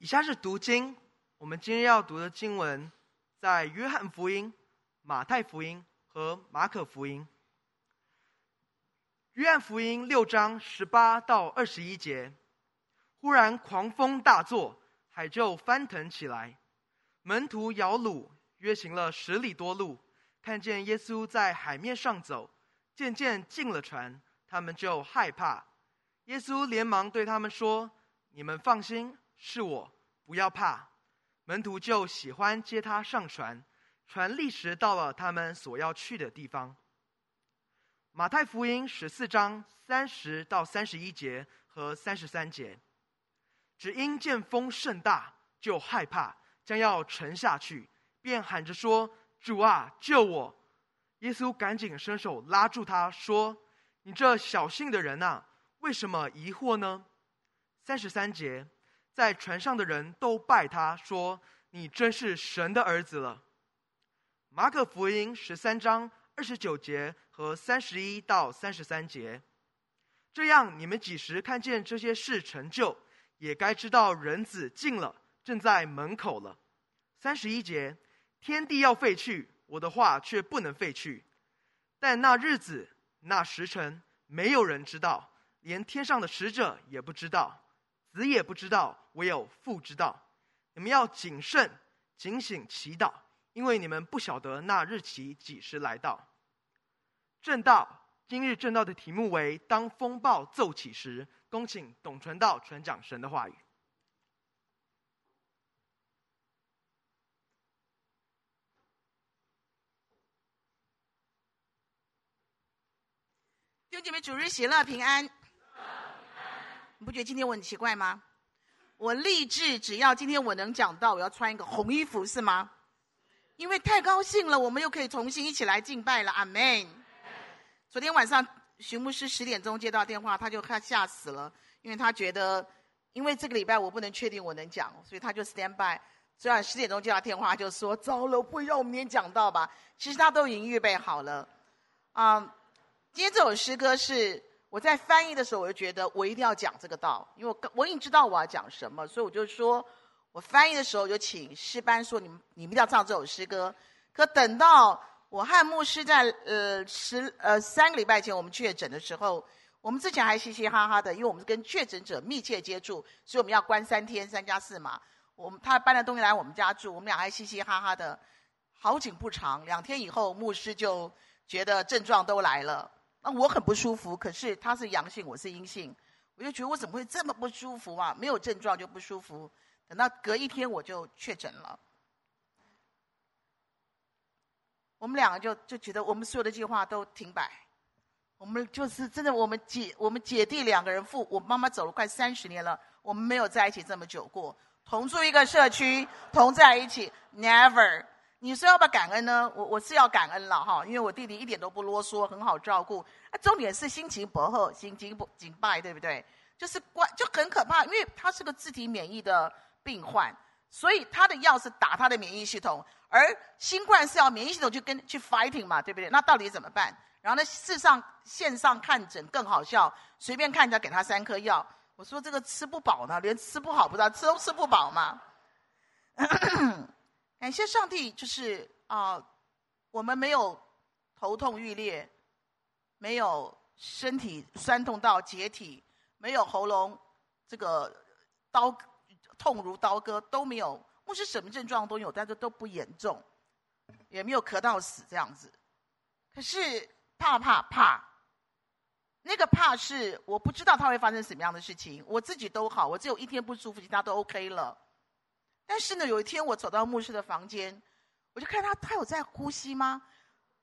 以下是读经，我们今天要读的经文在约翰福音、马太福音和马可福音。约翰福音六章十八到二十一节，忽然狂风大作，海就翻腾起来，门徒摇櫓，约行了十里多路，看见耶稣在海面上走，渐渐进了船，他们就害怕。耶稣连忙对他们说：“你们放心。”是我，不要怕。门徒就喜欢接他上船，船立时到了他们所要去的地方。马太福音十四章三十到三十一节和三十三节，只因见风甚大，就害怕，将要沉下去，便喊着说：“主啊，救我！”耶稣赶紧伸手拉住他，说：“你这小信的人啊，为什么疑惑呢？”三十三节。在船上的人都拜他，说：“你真是神的儿子了。”马可福音十三章二十九节和三十一到三十三节，这样你们几时看见这些事成就，也该知道人子近了，正在门口了。三十一节，天地要废去，我的话却不能废去。但那日子、那时辰，没有人知道，连天上的使者也不知道。子也不知道，唯有父知道。你们要谨慎、警醒、祈祷，因为你们不晓得那日期几时来到。正道，今日正道的题目为“当风暴奏起时”。恭请董传道传讲神的话语。弟兄姐妹，主日喜乐平安。你不觉得今天我很奇怪吗？我立志，只要今天我能讲到，我要穿一个红衣服，是吗？因为太高兴了，我们又可以重新一起来敬拜了。阿门。昨天晚上徐牧师十点钟接到电话，他就快吓死了，因为他觉得，因为这个礼拜我不能确定我能讲，所以他就 stand by。昨晚十点钟接到电话，就说：“糟了，不会让我明天讲到吧？”其实他都已经预备好了。啊、今天这首诗歌是。我在翻译的时候，我就觉得我一定要讲这个道，因为我我已经知道我要讲什么，所以我就说，我翻译的时候就请诗班说你们你们要唱这首诗歌。可等到我和牧师在呃十呃三个礼拜前我们确诊的时候，我们之前还嘻嘻哈哈的，因为我们是跟确诊者密切接触，所以我们要关三天三加四嘛。我们他搬了东西来我们家住，我们俩还嘻嘻哈哈的。好景不长，两天以后牧师就觉得症状都来了。那我很不舒服，可是他是阳性，我是阴性，我就觉得我怎么会这么不舒服啊？没有症状就不舒服，等到隔一天我就确诊了。我们两个就就觉得我们所有的计划都停摆，我们就是真的，我们姐我们姐弟两个人父，我妈妈走了快三十年了，我们没有在一起这么久过，同住一个社区，同在一起，never。你说要不要感恩呢？我我是要感恩了哈，因为我弟弟一点都不啰嗦，很好照顾。啊，重点是心情薄厚，心情不紧败，对不对？就是关就很可怕，因为他是个自体免疫的病患，所以他的药是打他的免疫系统，而新冠是要免疫系统去跟去 fighting 嘛，对不对？那到底怎么办？然后呢，事实上线上看诊更好笑，随便看一下给他三颗药。我说这个吃不饱呢，连吃不好不知道，吃都吃不饱嘛。感谢上帝，就是啊、我们没有头痛欲裂，没有身体酸痛到解体，没有喉咙这个刀痛如刀割都没有，不是什么症状都有，但是都不严重，也没有咳到死这样子。可是怕怕怕，那个怕是我不知道它会发生什么样的事情，我自己都好，我只有一天不舒服，其他都 OK 了。但是呢，有一天我走到牧师的房间，我就看他，他有在呼吸吗？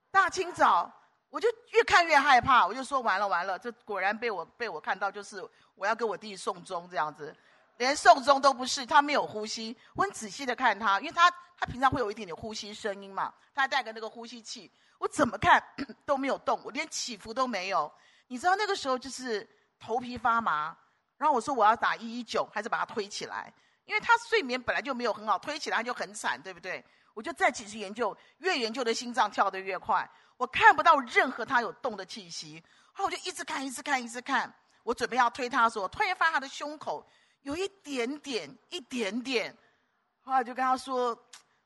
大清早，我就越看越害怕，我就说完了完了，这果然被我被我看到，就是我要给我弟弟送终这样子，连送终都不是，他没有呼吸。我很仔细的看他，因为他他平常会有一点点呼吸声音嘛，他带个那个呼吸器，我怎么看都没有动，我连起伏都没有。你知道那个时候就是头皮发麻，然后我说我要打一一九，还是把他推起来。因为他睡眠本来就没有很好，推起来就很惨，对不对？我就再继续研究，越研究的心脏跳得越快，我看不到任何他有动的气息。后我就一直看，一直看，一直看。我准备要推他的时候，突然发现他的胸口有一点点，一点点。后来就跟他说，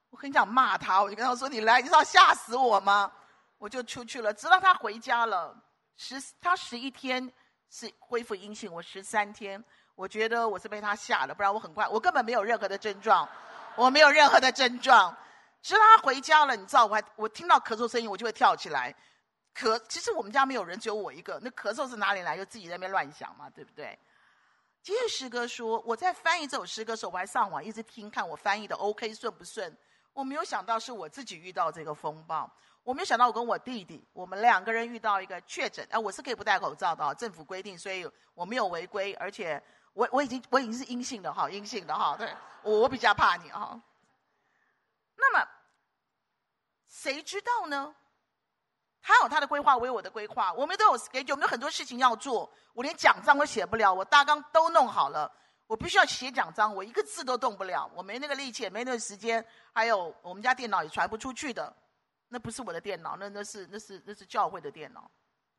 我很想骂他，我就跟他说：“你来，你是要吓死我吗？”我就出去了，直到他回家了。十他十一天是恢复阴性，我十三天，我觉得我是被他吓了，不然我很快，我根本没有任何的症状，我没有任何的症状。直到他回家了，你知道，我还我听到咳嗽声音，我就会跳起来。咳，其实我们家没有人，只有我一个。那咳嗽是哪里来？就自己在那边乱想嘛，对不对？今天诗歌说，我在翻译这首诗歌的时候，我还上网一直听，看我翻译的 OK 顺不顺。我没有想到是我自己遇到这个风暴。我没有想到，我跟我弟弟，我们两个人遇到一个确诊。哎，我是可以不戴口罩的，政府规定，所以我没有违规，而且我我已经我已经是阴性的哈，阴性的哈。对，我我比较怕你哈。那么，谁知道呢？他有他的规划，我有我的规划。我们都有 schedule，我们有很多事情要做。我连讲章都写不了，我大纲都弄好了，我必须要写讲章，我一个字都动不了，我没那个力气，也没那个时间。还有我们家电脑也传不出去的。那不是我的电脑，那那是那是那是教会的电脑，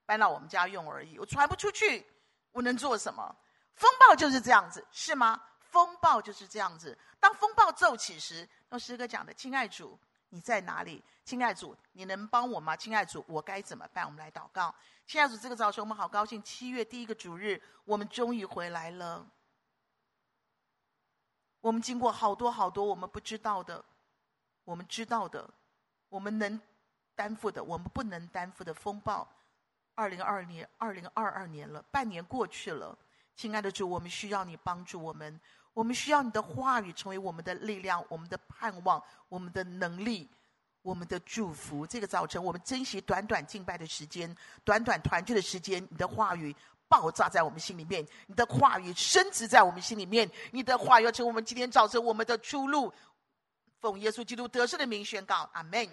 搬到我们家用而已。我传不出去，我能做什么？风暴就是这样子，是吗？风暴就是这样子。当风暴骤起时，用诗歌讲的，亲爱主，你在哪里？亲爱主，你能帮我吗？亲爱主，我该怎么办？我们来祷告。亲爱主，这个早晨我们好高兴，七月第一个主日，我们终于回来了。我们经过好多好多我们不知道的，我们知道的。我们能担负的，我们不能担负的风暴。二零二二年，二零二二年了，半年过去了。亲爱的主，我们需要你帮助我们，我们需要你的话语成为我们的力量、我们的盼望、我们的能力、我们的祝福。这个早晨，我们珍惜短短敬拜的时间，短短团聚的时间。你的话语爆炸在我们心里面，你的话语深植在我们心里面，你的话语要成为我们今天早晨我们的出路。奉耶稣基督得胜的名宣告，阿门。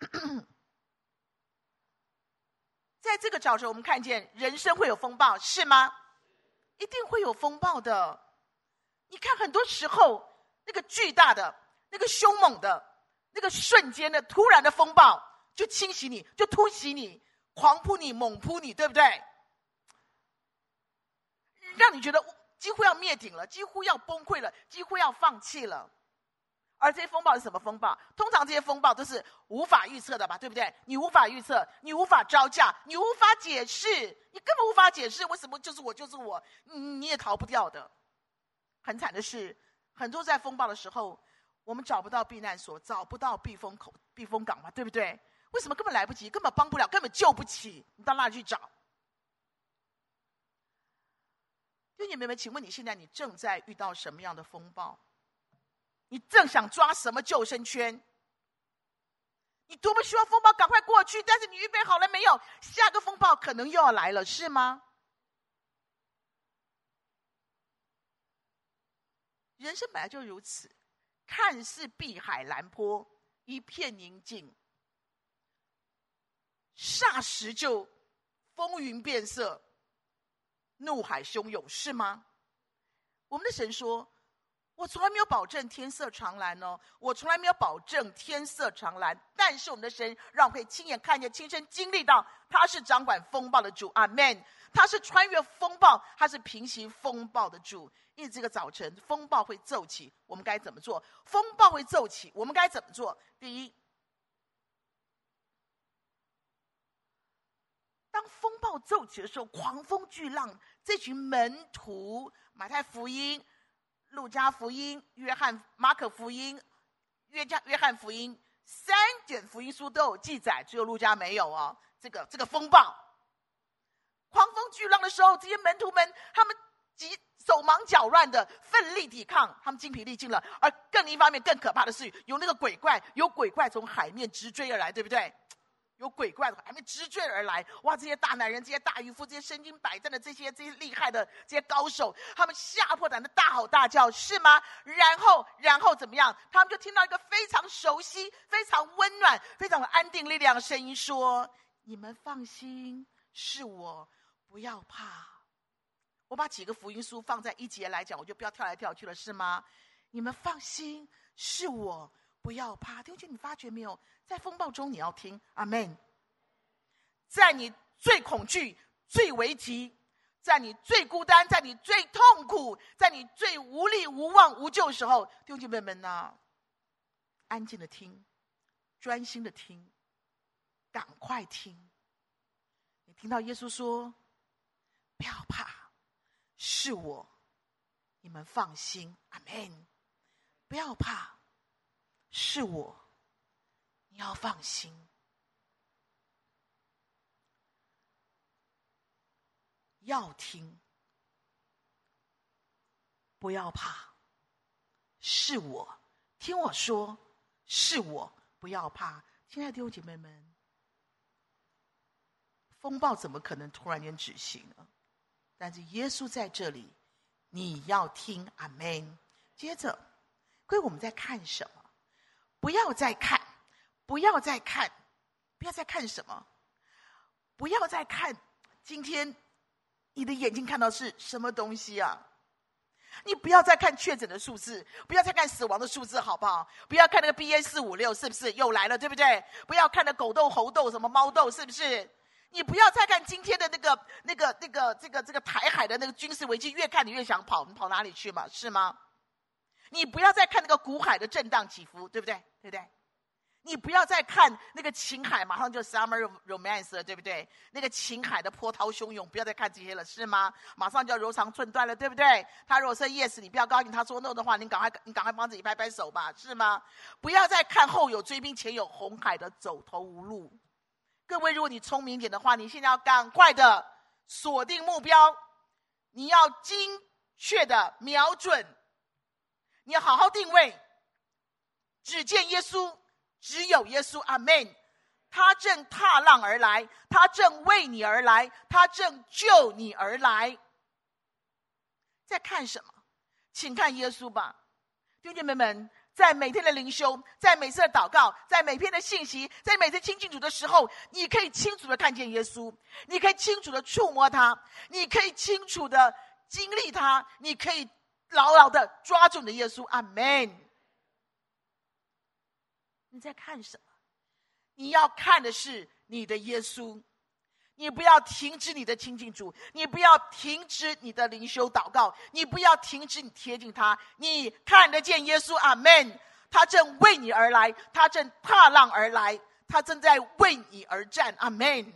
在这个早晨，我们看见人生会有风暴，是吗？一定会有风暴的。你看，很多时候那个巨大的、那个凶猛的、那个瞬间的、突然的风暴，就侵袭你，就突袭你，狂扑你，猛扑你，对不对？让你觉得几乎要灭顶了，几乎要崩溃了，几乎要放弃了。而这些风暴是什么风暴？通常这些风暴都是无法预测的吧，对不对？你无法预测，你无法招架，你无法解释，你根本无法解释为什么就是我就是我，你你也逃不掉的。很惨的是，很多在风暴的时候，我们找不到避难所，找不到避风口、避风港嘛，对不对？为什么根本来不及，根本帮不了，根本救不起？你到哪里去找？弟兄妹妹，请问你现在你正在遇到什么样的风暴？你正想抓什么救生圈？你多么希望风暴赶快过去，但是你预备好了没有？下个风暴可能又要来了，是吗？人生本来就如此，看似碧海蓝波，一片宁静，霎时就风云变色，怒海汹涌，是吗？我们的神说。我从来没有保证天色常蓝哦，我从来没有保证天色常蓝。但是我们的神让我可以亲眼看见、亲身经历到，他是掌管风暴的主，阿门。他是穿越风暴，他是平息风暴的主。因为这个早晨风暴会骤起，我们该怎么做？风暴会骤起，我们该怎么做？第一，当风暴骤起的时候，狂风巨浪，这群门徒，马太福音。路加福音、约翰、马可福音、约加、约翰福音三卷福音书都有记载，只有路加没有哦。这个这个风暴、狂风巨浪的时候，这些门徒们他们急手忙脚乱的奋力抵抗，他们精疲力尽了。而更一方面，更可怕的是有那个鬼怪，有鬼怪从海面直追而来，对不对？有鬼怪的话还没直追而来，哇！这些大男人、这些大渔夫、这些身经百战的这些这些厉害的这些高手，他们吓破胆的大吼大叫，是吗？然后，然后怎么样？他们就听到一个非常熟悉、非常温暖、非常安定力量的声音说：“你们放心，是我，不要怕。”我把几个福音书放在一节来讲，我就不要跳来跳去了，是吗？你们放心，是我。不要怕，弟兄，你发觉没有？在风暴中，你要听阿门。在你最恐惧、最危急、在你最孤单，在你最痛苦，在你最无力、无望、无救的时候，弟兄姐妹们呐，安静的听，专心的听，赶快听。你听到耶稣说：“不要怕，是我，你们放心。”阿门。不要怕，是我，你要放心。要听，不要怕，是我，听我说，是我，不要怕。亲爱的弟兄姐妹们，风暴怎么可能突然间止息呢？但是耶稣在这里，你要听，阿门。接着，各位我们在看什么？不要再看，不要再看，不要再看什么？不要再看今天。你的眼睛看到是什么东西啊？你不要再看确诊的数字，不要再看死亡的数字，好不好？不要看那个 BA 四五六，是不是又来了？对不对？不要看那狗痘、猴痘、什么猫痘，是不是？你不要再看今天的那个、那个、那个、这个、这个台海的那个军事危机，越看你越想跑，你跑哪里去嘛？是吗？你不要再看那个股海的震荡起伏，对不对？对不对？你不要再看那个情海，马上就 summer romance 了，对不对？那个情海的波涛汹涌，不要再看这些了，是吗？马上就要柔肠寸断了，对不对？他如果说 yes，你不要高兴；他说 no 的话，你赶快，你赶快帮自己拍拍手吧，是吗？不要再看后有追兵，前有红海的走投无路。各位，如果你聪明一点的话，你现在要赶快的锁定目标，你要精确的瞄准，你要好好定位，只见耶稣。只有耶稣，阿门。他正踏浪而来，他正为你而来，他正救你而来。在看什么？请看耶稣吧，弟兄姐妹们，在每天的灵修，在每次的祷告，在每篇的信息，在每次亲近主的时候，你可以清楚的看见耶稣，你可以清楚的触摸他，你可以清楚的经历他，你可以牢牢的抓住你的耶稣，阿门。你在看什么？你要看的是你的耶稣。你不要停止你的亲近主，你不要停止你的灵修祷告，你不要停止你贴近他。你看得见耶稣，阿门。他正为你而来，他正踏浪而来，他正在为你而战，阿门。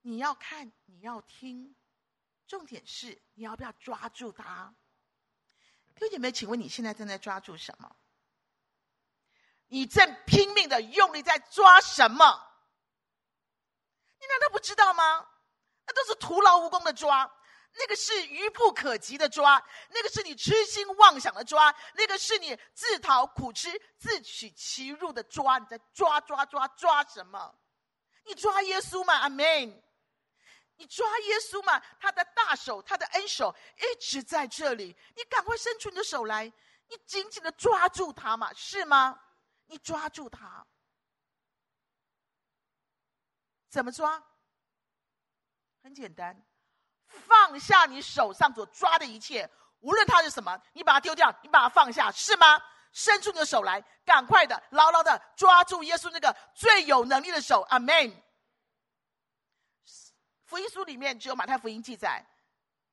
你要看，你要听，重点是你要不要抓住他？弟兄姐妹，请问你现在正在抓住什么？你正拼命的用力在抓什么？你难道不知道吗？那都是徒劳无功的抓，那个是愚不可及的抓，那个是你痴心妄想的抓，那个是你自讨苦吃、自取其辱的抓。你在抓抓抓抓什么？你抓耶稣吗？阿门。你抓耶稣嘛？他的大手，他的恩手一直在这里。你赶快伸出你的手来，你紧紧的抓住他嘛，是吗？你抓住他，怎么抓？很简单，放下你手上所抓的一切，无论它是什么，你把它丢掉，你把它放下，是吗？伸出你的手来，赶快的，牢牢的抓住耶稣那个最有能力的手，阿门。福音书里面只有马太福音记载，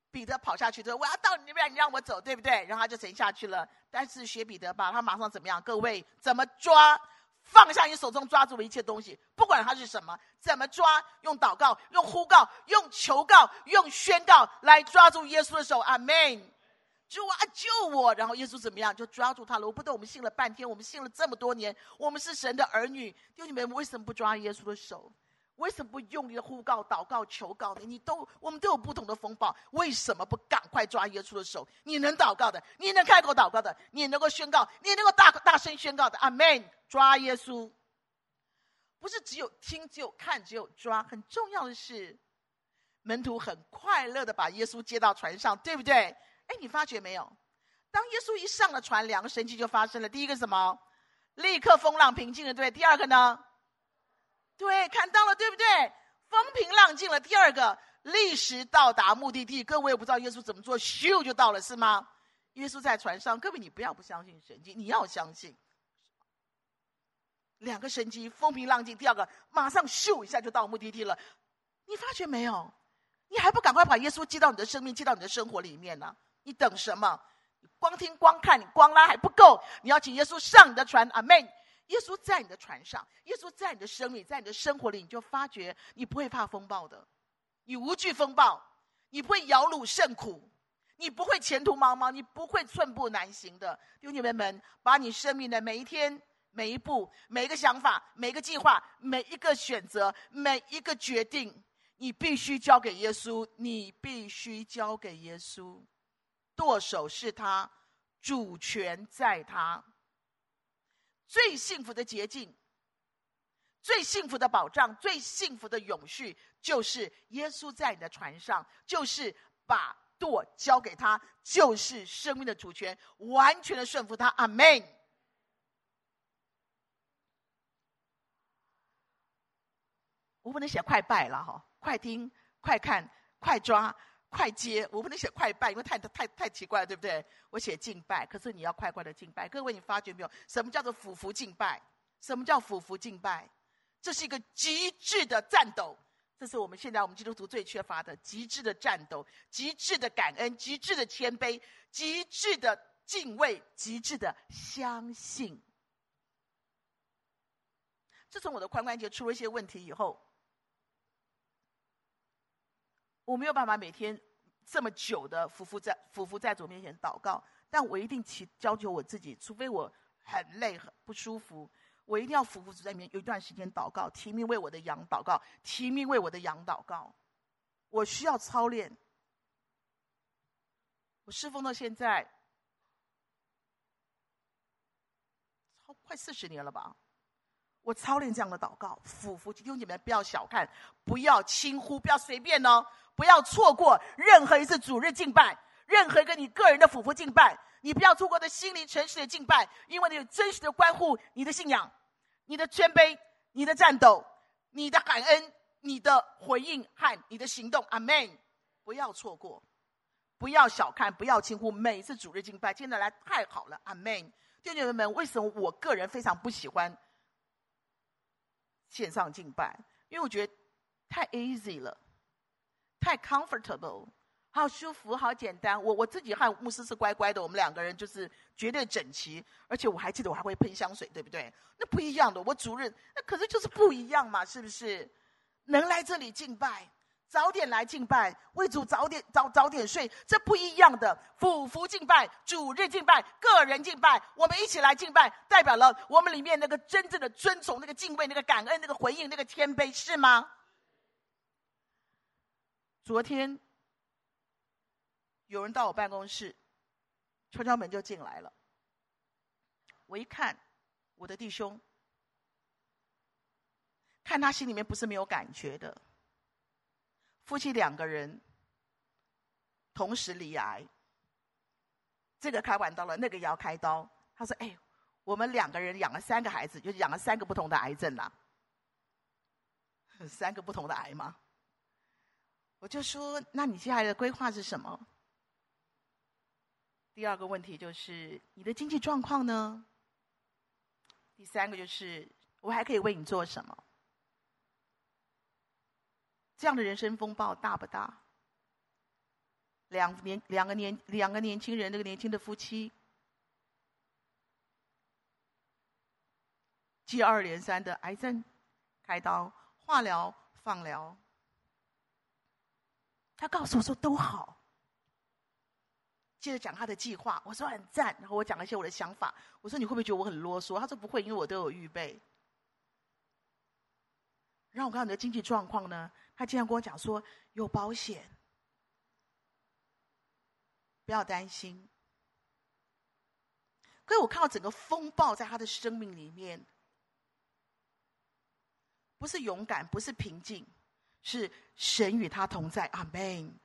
彼得跑下去说：“我要到你那边，你让我走，对不对？”然后他就沉下去了。但是学彼得吧，他马上怎么样？各位怎么抓？放下你手中抓住的一切东西，不管它是什么，怎么抓？用祷告，用呼告，用求告，用宣告来抓住耶稣的手。阿门！主啊，救我！然后耶稣怎么样？就抓住他了。我不懂，我们信了半天，我们信了这么多年，我们是神的儿女，弟兄们，为什么不抓耶稣的手？为什么不用力的呼告、祷告、求告呢？你都，我们都有不同的风暴，为什么不赶快抓耶稣的手？你能祷告的，你能开口祷告的，你能够宣告，你能够大大声宣告的，阿门！抓耶稣，不是只有听、只有看、只有抓，很重要的是，门徒很快乐的把耶稣接到船上，对不对？哎，你发觉没有？当耶稣一上了船，两个神迹就发生了。第一个什么？立刻风浪平静了，对。第二个呢？对，看到了，对不对？风平浪静了。第二个，立时到达目的地。各位，我不知道耶稣怎么做，咻就到了，是吗？耶稣在船上。各位，你不要不相信神迹，你要相信。两个神迹，风平浪静。第二个，马上咻一下就到目的地了。你发觉没有？你还不赶快把耶稣接到你的生命，接到你的生活里面呢？你等什么？光听光看，你光拉还不够，你要请耶稣上你的船。阿门。耶稣在你的船上，耶稣在你的生命，在你的生活里，你就发觉你不会怕风暴的，你无惧风暴，你不会摇橹甚苦，你不会前途茫茫，你不会寸步难行的。弟兄姐妹们，把你生命的每一天、每一步、每一个想法、每一个计划、每一个选择、每一个决定，你必须交给耶稣，你必须交给耶稣。舵手是他，主权在他。最幸福的捷径，最幸福的保障，最幸福的永续，就是耶稣在你的船上，就是把舵交给他，就是生命的主权，完全的顺服他。阿门。我不能写快拜了哈，快听、快看、快抓。快接，我不能写快拜，因为太太太奇怪了，对不对？我写敬拜，可是你要快快的敬拜。各位，你发觉没有？什么叫做俯伏敬拜？什么叫俯伏敬拜？这是一个极致的战斗，这是我们现在我们基督徒最缺乏的极致的战斗、极致的感恩、极致的谦卑、极致的敬畏、极致的相信。自从我的髋关节出了一些问题以后。我没有办法每天这么久的匍匐在匍匐在主面前祷告，但我一定祈要求我自己，除非我很累很不舒服，我一定要匍匐在里面有一段时间祷告，提名为我的羊祷告，提名为我的羊祷告。我需要操练。我侍奉到现在，超快四十年了吧。我操练这样的祷告，俯伏弟兄姐妹不要小看，不要轻忽，不要随便哦，不要错过任何一次主日敬拜，任何一个你个人的俯伏敬拜，你不要错过的心灵诚实的敬拜，因为你有真实的关乎你的信仰、你的谦卑、你的战斗、你的感恩、你的回应和你的行动。阿门！不要错过，不要小看，不要轻忽每一次主日敬拜，今天来太好了。阿门！弟兄姐妹们，为什么我个人非常不喜欢？线上敬拜，因为我觉得太 easy 了，太 comfortable，好舒服，好简单。我我自己和牧师是乖乖的，我们两个人就是绝对整齐，而且我还记得我还会喷香水，对不对？那不一样的，我主任那可是就是不一样嘛，是不是？能来这里敬拜。早点来敬拜，为主早点早早点睡，这不一样的。俯伏敬拜，主日敬拜，个人敬拜，我们一起来敬拜，代表了我们里面那个真正的尊崇、那个敬畏、那个感恩、那个回应、那个谦卑，是吗？昨天有人到我办公室，敲敲门就进来了。我一看，我的弟兄，看他心里面不是没有感觉的。夫妻两个人同时罹癌，这个开完刀了，那个也要开刀。他说：“哎，我们两个人养了三个孩子，就养了三个不同的癌症了，三个不同的癌吗？”我就说：“那你接下来的规划是什么？”第二个问题就是你的经济状况呢？第三个就是我还可以为你做什么？这样的人生风暴大不大？两年两个年两个年轻人，那个年轻的夫妻，接二连三的癌症、开刀、化疗、放疗。他告诉我说都好。接着讲他的计划，我说很赞。然后我讲了一些我的想法，我说你会不会觉得我很啰嗦？他说不会，因为我都有预备。让我看你的经济状况呢？他经常跟我讲说有保险，不要担心。可是我看到整个风暴在他的生命里面，不是勇敢，不是平静，是神与他同在。阿门。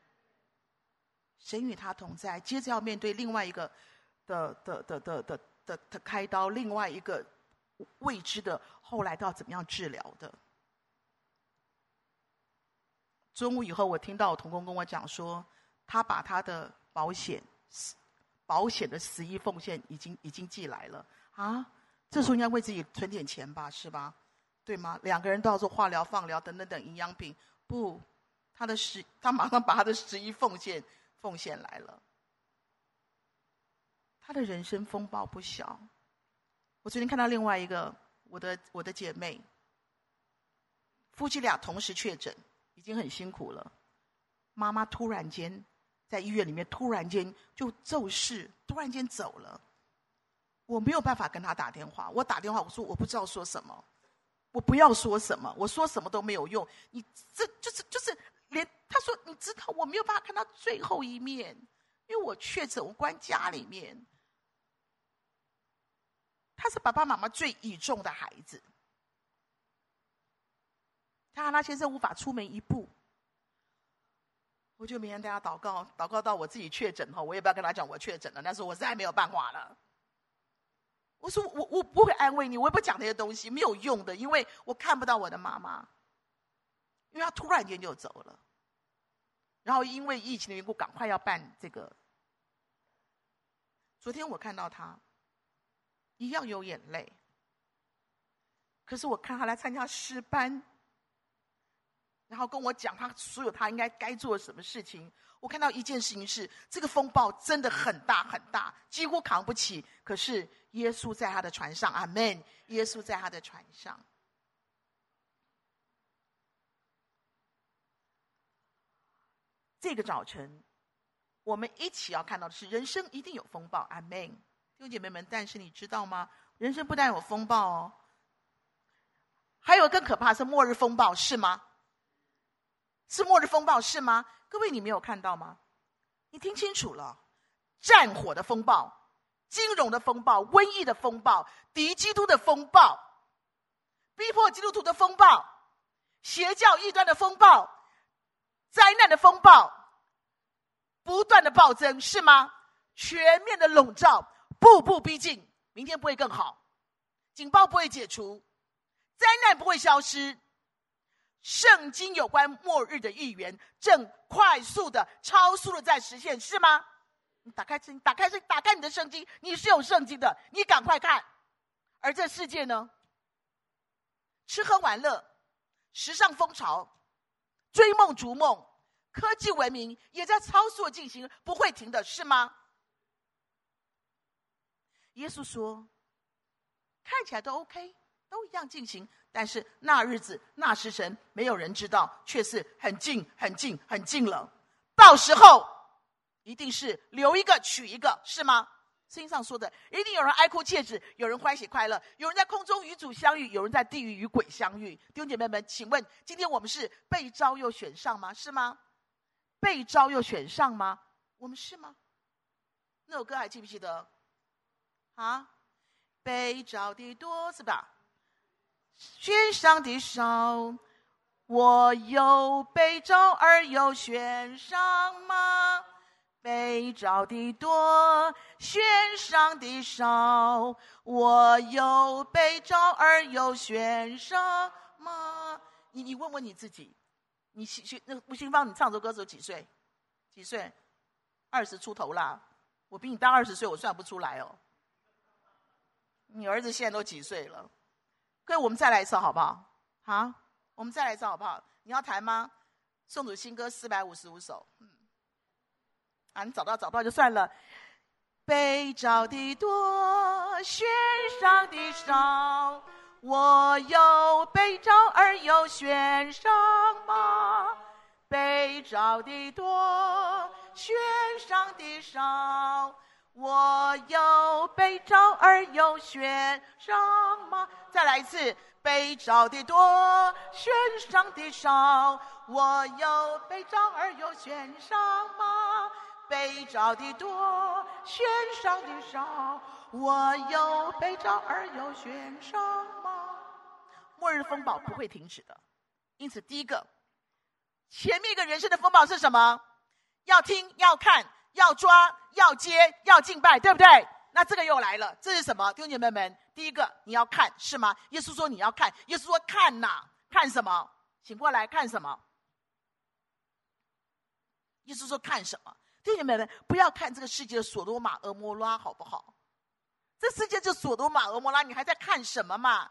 神与他同在，接着要面对另外一个的的的的的的的开刀，另外一个未知的后来都要怎么样治疗的。中午以后，我听到我同工跟我讲说，他把他的保险、保险的十一奉献已经已经寄来了啊。这时候应该为自己存点钱吧，是吧？对吗？两个人都要做化疗、放疗等等等营养品，不，他的十，他马上把他的十一奉献奉献来了。他的人生风暴不小。我昨天看到另外一个我的我的姐妹，夫妻俩同时确诊，已经很辛苦了。妈妈突然间在医院里面突然间就骤逝，突然间走了。我没有办法跟他打电话，我打电话我说我不知道说什么，我不要说什么，我说什么都没有用。你这就是就是连他说你知道我没有办法看到最后一面，因为我确诊，我关家里面。他是爸爸妈妈最倚重的孩子，他和他先生无法出门一步，我就每天带他祷告，祷告到我自己确诊后，我也不要跟他讲我确诊了，但是我实在没有办法了。我说我我不会安慰你，我也不讲那些东西，没有用的，因为我看不到我的妈妈，因为她突然间就走了，然后因为疫情的缘故，赶快要办这个。昨天我看到他。一样有眼泪，可是我看他来参加诗班，然后跟我讲他所有他应该该做什么事情。我看到一件事情是，这个风暴真的很大很大，几乎扛不起。可是耶稣在他的船上，阿门。耶稣在他的船上。这个早晨，我们一起要看到的是，人生一定有风暴，阿门。弟兄姐妹们，但是你知道吗？人生不但有风暴哦，还有更可怕是末日风暴，是吗？是末日风暴，是吗？各位，你没有看到吗？你听清楚了，战火的风暴、金融的风暴、瘟疫的风暴、敌基督的风暴、逼迫基督徒的风暴、邪教异端的风暴、灾难的风暴，不断的暴增，是吗？全面的笼罩。步步逼近，明天不会更好，警报不会解除，灾难不会消失。圣经有关末日的预言正快速的、超速的在实现，是吗？你打开圣，打开圣，打开你的圣经，你是有圣经的，你赶快看。而这世界呢？吃喝玩乐、时尚风潮、追梦逐梦、科技文明也在超速进行，不会停的，是吗？耶稣说：“看起来都 OK，都一样进行，但是那日子、那时辰，没有人知道，却是很近、很近、很近了。到时候，一定是留一个取一个，是吗？圣经上说的，一定有人哀哭切齿，有人欢喜快乐，有人在空中与主相遇，有人在地狱与鬼相遇。弟兄姐妹们，请问，今天我们是被招又选上吗？是吗？被招又选上吗？我们是吗？那首歌还记不记得？”啊，被招的多是吧？选上的少，我有被招而又选上吗？被招的多，选上的少，我有被招而又选上吗？你你问问你自己，你去那吴青芳，你唱这歌时候几岁？几岁？二十出头啦。我比你大二十岁，我算不出来哦。你儿子现在都几岁了？各位，我们再来一次好不好？好，我们再来一次好不好？你要弹吗？颂主新歌四百五十五首。嗯，啊，你找到找不到就算了。被召的多，选上的少，我有被召而又选上吗？被召的多，选上的少。我有被召而又选上吗？再来一次，被召的多，选上的少。我有被召而又选上吗？被召的多，选上的少。我有被召而又选上吗？末日风暴不会停止的，因此第一个，前面一个人生的风暴是什么？要听，要看。要抓，要接，要敬拜，对不对？那这个又来了，这是什么？弟兄姐妹们，第一个你要看，是吗？耶稣说你要看，耶稣说看呐，看什么？请过来看什么？耶稣说看什么？弟兄姐妹们，不要看这个世界的索多玛、俄摩拉，好不好？这世界就索多玛、俄摩拉，你还在看什么嘛？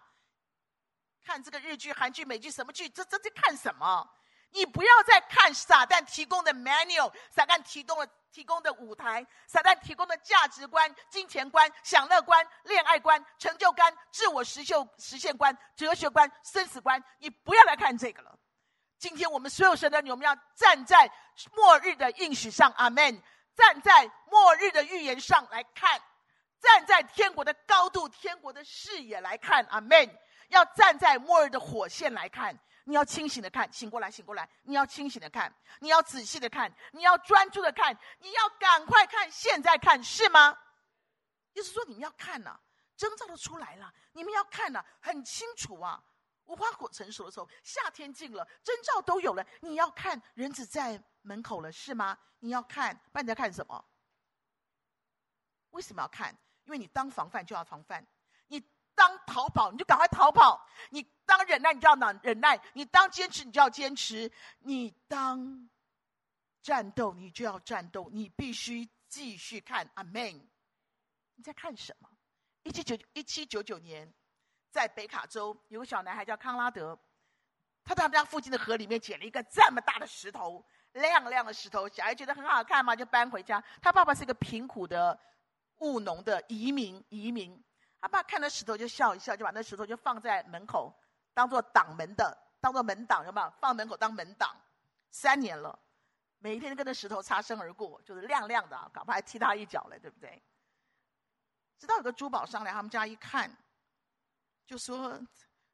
看这个日剧、韩剧、美剧，什么剧？这这在看什么？你不要再看撒旦提供的 manual，撒旦提供了提供的舞台，撒旦提供的价值观、金钱观、享乐观、恋爱观、成就观、自我实现实现观、哲学观、生死观，你不要来看这个了。今天我们所有神的女，我们要站在末日的应许上，阿门。站在末日的预言上来看，站在天国的高度、天国的视野来看，阿门。要站在末日的火线来看。你要清醒的看，醒过来，醒过来！你要清醒的看，你要仔细的看，你要专注的看，你要赶快看，现在看，是吗？意思说你们要看呐、征兆都出来了，你们要看呐、很清楚啊。无花果成熟的时候，夏天近了，征兆都有了，你要看，人子在门口了，是吗？你要看，不然你在看什么？为什么要看？因为你当防范就要防范。当逃跑，你就赶快逃跑；你当忍耐，你就要忍耐；你当坚持，你就要坚持；你当战斗，你就要战斗。你必须继续看。阿门。你在看什么？一七九一七九九年，在北卡州有个小男孩叫康拉德，他在他们家附近的河里面捡了一个这么大的石头，亮亮的石头，小孩觉得很好看嘛，就搬回家。他爸爸是一个贫苦的务农的移民，移民。他爸看到石头就笑一笑，就把那石头就放在门口，当做挡门的，当做门挡，有没有？放门口当门挡。三年了，每一天都跟那石头擦身而过，就是亮亮的，搞不好还踢他一脚嘞，对不对？直到有个珠宝商来他们家一看，就说：“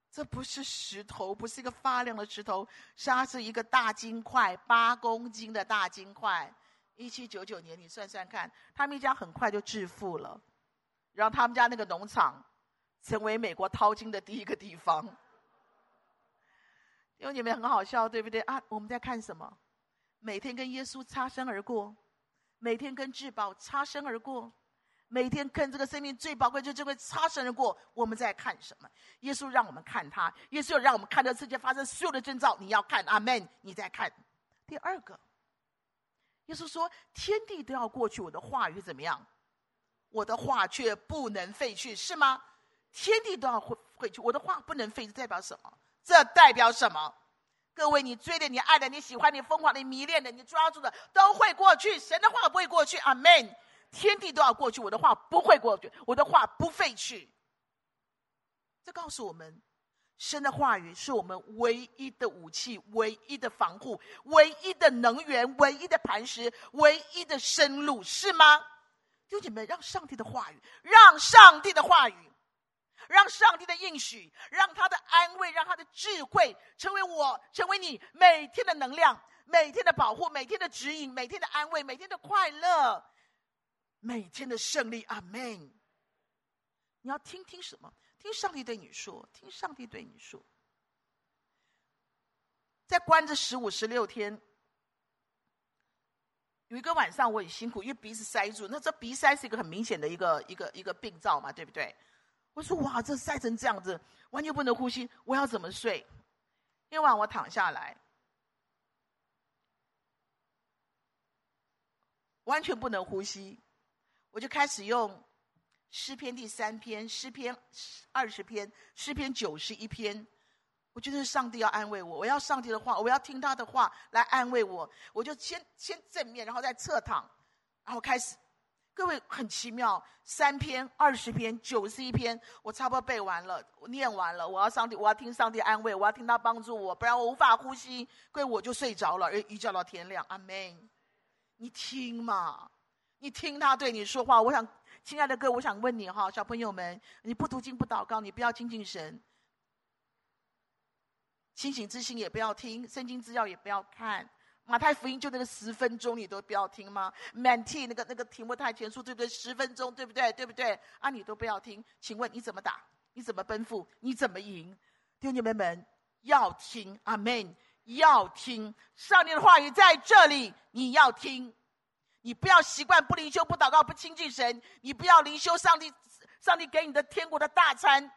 这不是石头，不是一个发亮的石头，是它是一个大金块，八公斤的大金块。”一七九九年，你算算看，他们一家很快就致富了。让他们家那个农场成为美国淘金的第一个地方，因为你们很好笑，对不对啊？我们在看什么？每天跟耶稣擦身而过，每天跟至宝擦身而过，每天跟这个生命最宝贵就这个擦身而过。我们在看什么？耶稣让我们看他，耶稣让我们看这世界发生所有的征兆。你要看，阿门。你在看。第二个，耶稣说：天地都要过去，我的话语怎么样？我的话却不能废去，是吗？天地都要会废去，我的话不能废，这代表什么？这代表什么？各位，你追的、你爱的、你喜欢、你疯狂的、你迷恋的、你抓住的，都会过去。神的话不会过去，阿门。天地都要过去，我的话不会过去，我的话不废去。这告诉我们，神的话语是我们唯一的武器、唯一的防护、唯一的能源、唯一的磐石、唯一的生路，是吗？弟兄姐妹，让上帝的话语，让上帝的话语，让上帝的应许，让他的安慰，让他的智慧，成为我，成为你每天的能量，每天的保护，每天的指引，每天的安慰，每天的快乐，每天的胜利。阿门。你要听听什么？听上帝对你说，听上帝对你说，在关这十五、十六天。有一个晚上我很辛苦，因为鼻子塞住。那这鼻塞是一个很明显的一个一个一个病灶嘛，对不对？我说哇，这塞成这样子，完全不能呼吸，我要怎么睡？那晚我躺下来，完全不能呼吸，我就开始用诗篇第三篇、诗篇二十篇、诗篇九十一篇。我觉得是上帝要安慰我，我要上帝的话，我要听他的话来安慰我。我就先先正面，然后再侧躺，然后开始。各位很奇妙，三篇、二十篇、九十一篇，我差不多背完了，我念完了。我要上帝，我要听上帝安慰，我要听他帮助我，不然我无法呼吸。各位我就睡着了，一觉到天亮。阿门。你听嘛，你听他对你说话。我想，亲爱的哥，我想问你哈，小朋友们，你不读经不祷告，你不要亲近神。清醒之心也不要听，圣经资料也不要看，马太福音就那个十分钟你都不要听吗？Mt 那个那个题目太前书对不对？十分钟对不对？对不对？啊，你都不要听，请问你怎么打？你怎么奔赴？你怎么赢？弟兄姐妹们要听，阿门！要听上帝的话语在这里，你要听，你不要习惯不灵修、不祷告、不亲近神，你不要灵修上帝，上帝给你的天国的大餐。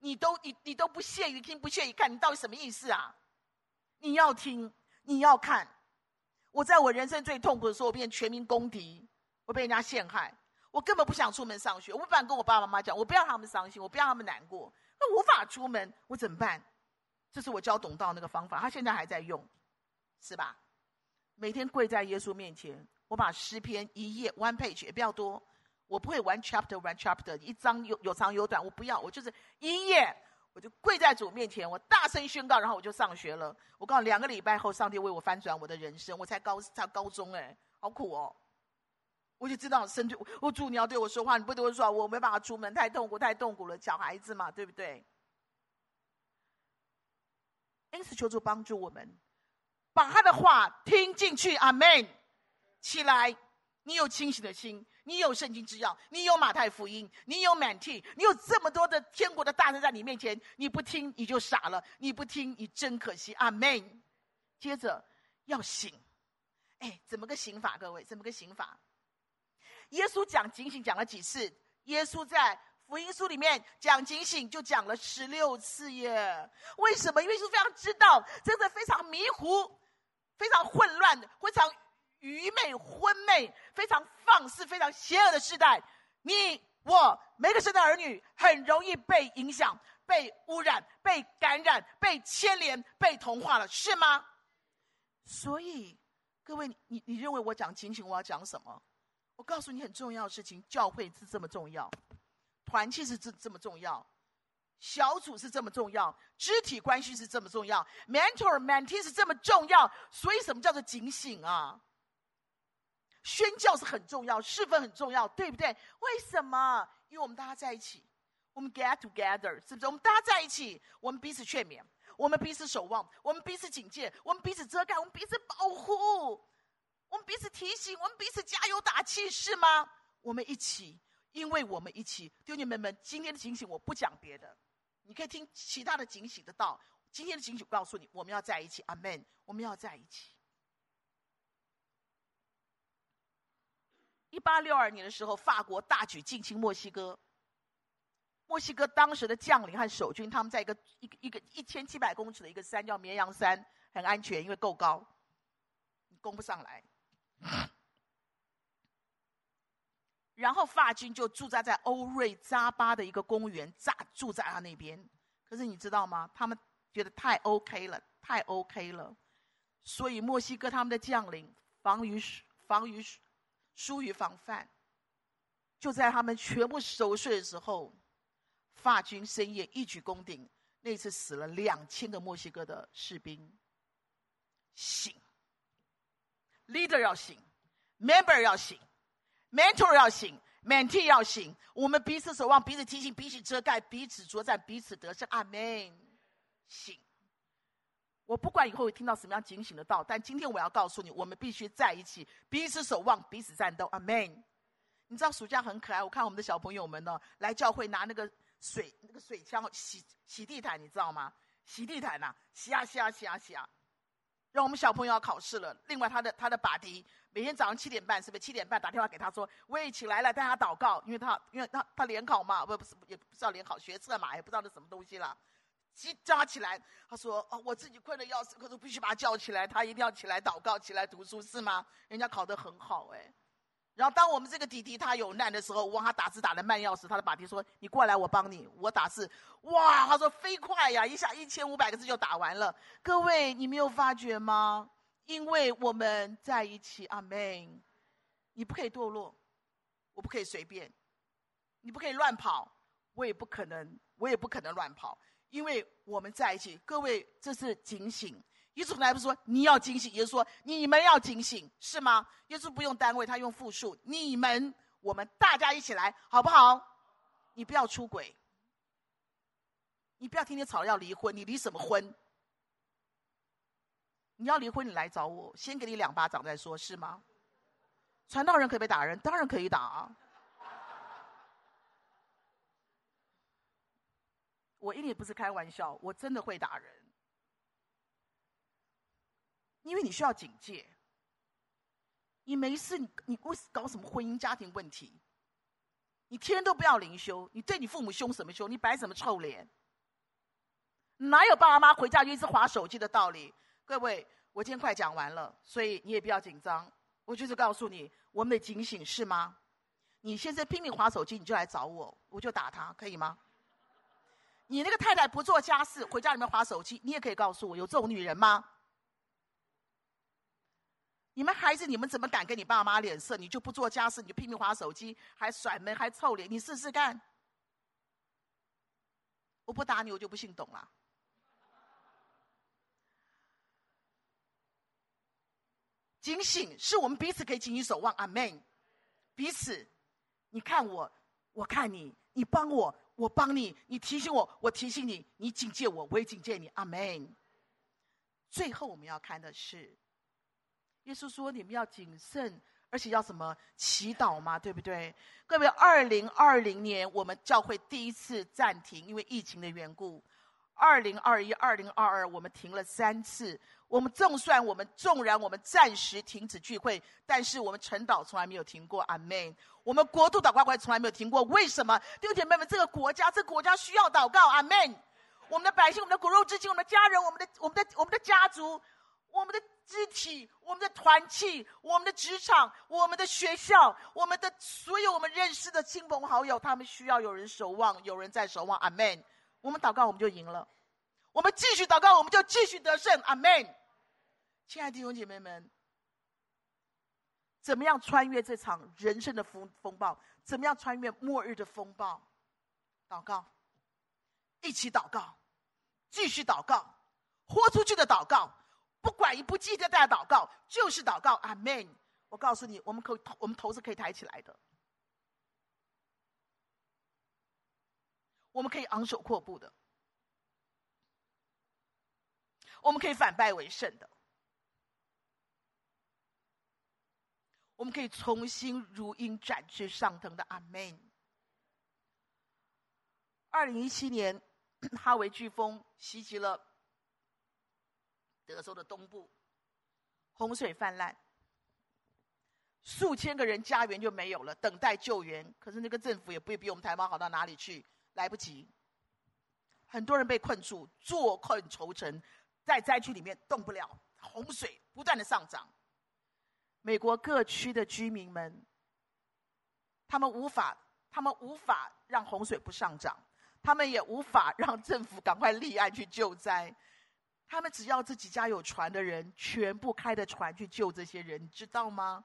你都你你都不屑于听，不屑于看，你到底什么意思啊？你要听，你要看。我在我人生最痛苦的时候，我变全民公敌，我被人家陷害，我根本不想出门上学，我不敢跟我爸爸妈妈讲，我不要他们伤心，我不要他们难过，我无法出门，我怎么办？这是我教董道那个方法，他现在还在用。是吧？每天跪在耶稣面前，我把诗篇一页 one page 也不要多，我不会玩 chapter one chapter 一章有有长有短，我不要，我就是一页，我就跪在主面前，我大声宣告，然后我就上学了。我告诉你，两个礼拜后，上帝为我翻转我的人生，我才高才高中哎，好苦哦。我就知道，神对我主，你要对我说话，你不对我说话，我没办法出门，太痛苦，太痛苦了，小孩子嘛，对不对？因此，求主帮助我们，把他的话听进去。阿门。起来，你有清醒的心，你有圣经之钥，你有马太福音，你有满替，你有这么多的天国的大人在你面前，你不听你就傻了，你不听你真可惜。阿门。接着要醒，哎，怎么个醒法？各位，怎么个醒法？耶稣讲警醒讲了几次？耶稣在福音书里面讲警醒就讲了十六次耶。为什么？因为耶稣非常知道，真的非常迷糊、非常混乱、非常愚昧、昏昧、非常放肆、非常邪恶的时代，你我每个神的儿女很容易被影响、被污染、被感染、被牵连、被同化了，是吗？所以，各位，你你认为我讲警醒，我要讲什么？我告诉你很重要的事情，教会是这么重要，团契是这这么重要，小组是这么重要，肢体关系是这么重要，mentor mentee 是这么重要。所以什么叫做警醒啊？宣教是很重要，侍奉很重要，对不对？为什么？因为我们大家在一起，我们 get together，是不是？我们大家在一起，我们彼此劝勉，我们彼此守望，我们彼此警戒，我们彼此遮盖，我们彼此保护。我们彼此提醒，我们彼此加油打气，是吗？我们一起，因为我们一起，弟兄妹妹们，今天的警醒我不讲别的，你可以听其他的警醒的道。今天的警醒告诉你，我们要在一起，阿门。我们要在一起。一八六二年的时候，法国大举进侵墨西哥。墨西哥当时的将领和守军，他们在一个一个一个一千七百公尺的一个山，叫绵羊山，很安全，因为够高，你攻不上来。然后法军就驻扎在欧瑞扎巴的一个公园，扎住在那边。可是你知道吗？他们觉得太 OK 了，太 OK 了。所以墨西哥他们的将领防于防于疏于防范，就在他们全部熟睡的时候，法军深夜一举攻顶，那次死了两千个墨西哥的士兵。醒。Leader 要醒，Member 要醒，Mentor 要醒，Mentee 要醒。我们彼此守望，彼此提醒，彼此遮盖，彼此作战，彼此得胜。阿门。醒！我不管以后会听到什么样警醒的道，但今天我要告诉你，我们必须在一起，彼此守望，彼此战斗。阿门。你知道暑假很可爱，我看我们的小朋友们呢，来教会拿那个水，那个水枪洗洗地毯，你知道吗？洗地毯呐、洗啊洗啊洗啊洗啊。让我们小朋友要考试了。另外，他的他的爸弟每天早上七点半，是不是七点半打电话给他说：“我也起来了，带他祷告，因为他因为他他联考嘛，不不是也不知道联考学测嘛，也不知道那什么东西了。”叫他起来，他说：“哦，我自己困得要死，可是必须把他叫起来，他一定要起来祷告，起来读书，是吗？人家考得很好，哎。”然后，当我们这个弟弟他有难的时候，我帮他打字打得慢要死，他的爸弟说：“你过来，我帮你。”我打字，哇，他说飞快呀，一下一千五百个字就打完了。各位，你没有发觉吗？因为我们在一起，阿门。你不可以堕落，我不可以随便，你不可以乱跑，我也不可能，我也不可能乱跑，因为我们在一起。各位，这是警醒。耶稣从来不说你要警醒，耶稣说你们要警醒，是吗？耶稣不用单位，他用复数，你们，我们大家一起来，好不好？你不要出轨，你不要天天吵着要离婚，你离什么婚？你要离婚，你来找我，先给你两巴掌再说，是吗？传道人可不可以打人？当然可以打啊！我一点不是开玩笑，我真的会打人。因为你需要警戒，你没事，你你为搞什么婚姻家庭问题？你天都不要灵修，你对你父母凶什么凶？你摆什么臭脸？哪有爸爸妈妈回家就一直划手机的道理？各位，我今天快讲完了，所以你也不要紧张。我就是告诉你，我们得警醒是吗？你现在拼命划手机，你就来找我，我就打他，可以吗？你那个太太不做家事，回家里面划手机，你也可以告诉我，有这种女人吗？你们孩子，你们怎么敢跟你爸妈脸色？你就不做家事，你就拼命划手机，还甩门，还臭脸，你试试看。我不打你，我就不姓董了。警醒，是我们彼此可以紧紧守望。阿门。彼此，你看我，我看你，你帮我，我帮你，你提醒我，我提醒你，你警戒我，我也警戒你。阿门。最后我们要看的是，耶稣说：“你们要谨慎，而且要什么祈祷嘛，对不对？”各位，二零二零年我们教会第一次暂停，因为疫情的缘故。二零二一、二零二二，我们停了三次。我们纵算我们纵然我们暂时停止聚会，但是我们晨祷从来没有停过。阿门。我们国度祷告会从来没有停过。为什么？弟兄姐妹们，这个国家，这个国家需要祷告。阿门。我们的百姓，我们的骨肉之亲，我们的家人，我们的我们的我们的家族，我们的肢体，我们的团契，我们的职场，我们的学校，我们的所有我们认识的亲朋好友，他们需要有人守望，有人在守望。阿门。我们祷告，我们就赢了；我们继续祷告，我们就继续得胜。阿门。亲爱的弟兄姐妹们，怎么样穿越这场人生的风风暴？怎么样穿越末日的风暴？祷告，一起祷告，继续祷告，豁出去的祷告，不管一不记得的祷告，就是祷告。阿门。我告诉你，我们可以，我们头是可以抬起来的，我们可以昂首阔步的，我们可以反败为胜的。我们可以重新如鹰展翅上腾的阿门。二零一七年，哈维飓风袭击了德州的东部，洪水泛滥，数千个人家园就没有了，等待救援。可是那个政府也不会比我们台湾好到哪里去，来不及。很多人被困住，坐困愁城，在灾区里面动不了，洪水不断的上涨。美国各区的居民们，他们无法，他们无法让洪水不上涨，他们也无法让政府赶快立案去救灾，他们只要自己家有船的人，全部开着船去救这些人，你知道吗？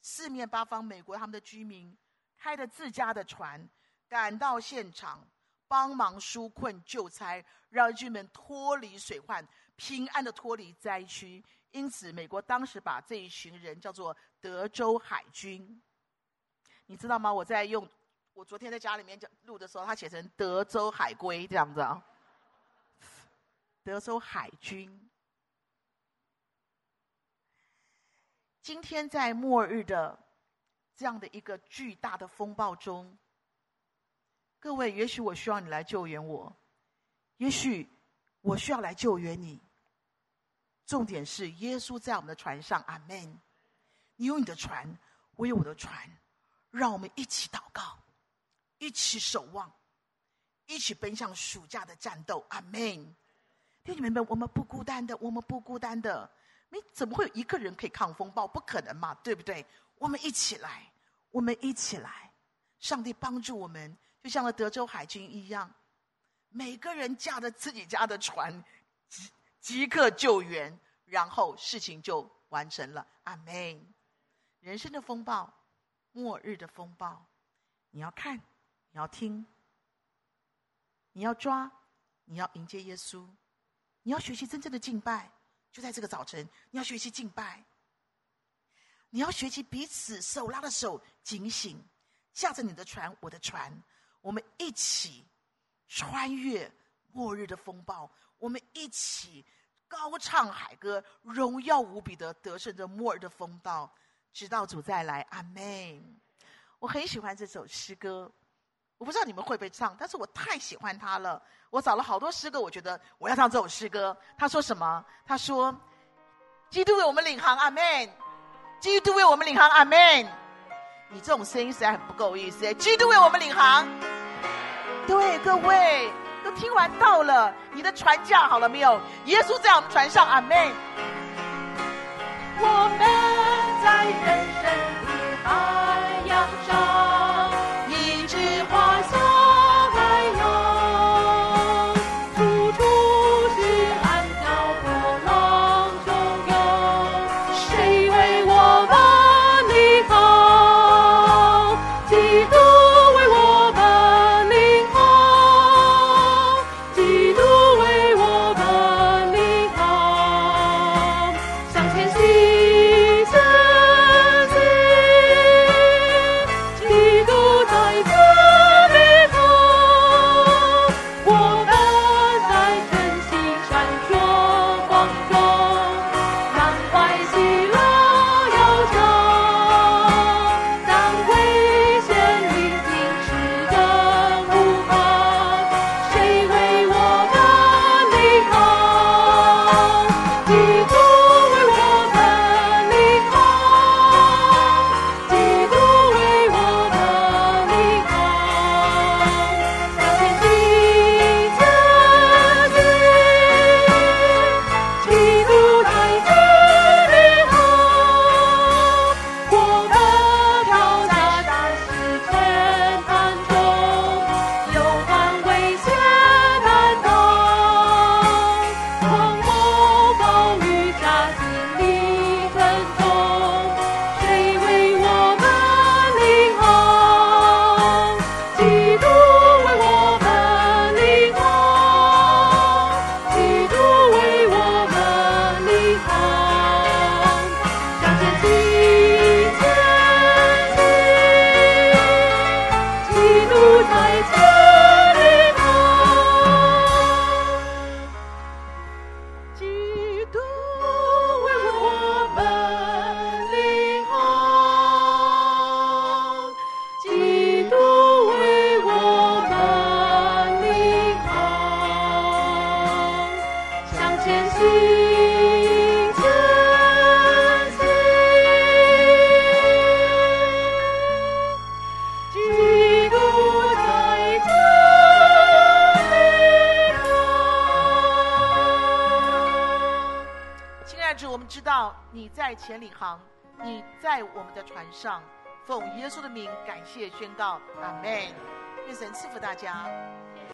四面八方，美国他们的居民开着自家的船赶到现场，帮忙纾困救灾，让居民脱离水患，平安的脱离灾区。因此，美国当时把这一群人叫做德州海军。你知道吗？我在用，我昨天在家里面讲录的时候，他写成德州海龟这样子啊。德州海军。今天在末日的这样的一个巨大的风暴中，各位，也许我需要你来救援我，也许我需要来救援你。重点是耶稣在我们的船上，阿门。你有你的船，我有我的船，让我们一起祷告，一起守望，一起奔向暑假的战斗，阿门。弟兄姊妹们，我们不孤单的，我们不孤单的。你怎么会有一个人可以抗风暴？不可能嘛，对不对？我们一起来，我们一起来，上帝帮助我们，就像那德州海军一样，每个人驾着自己家的船。即刻救援，然后事情就完成了。阿门。人生的风暴，末日的风暴，你要看，你要听，你要抓，你要迎接耶稣，你要学习真正的敬拜，就在这个早晨，你要学习敬拜，你要学习彼此手拉着手，警醒，驾着你的船，我的船，我们一起穿越末日的风暴。我们一起高唱海歌，荣耀无比的得胜着末日的风暴，直到主再来。阿门。我很喜欢这首诗歌，我不知道你们会不会唱，但是我太喜欢它了。我找了好多诗歌，我觉得我要唱这首诗歌。他说什么？他说：“基督为我们领航。”阿门。基督为我们领航。阿门。你这种声音实在很不够意思。基督为我们领航。对，各位。听完到了，你的船架好了没有？耶稣在我们船上，阿妹。稣的名感谢宣告，阿门。愿神赐福大家。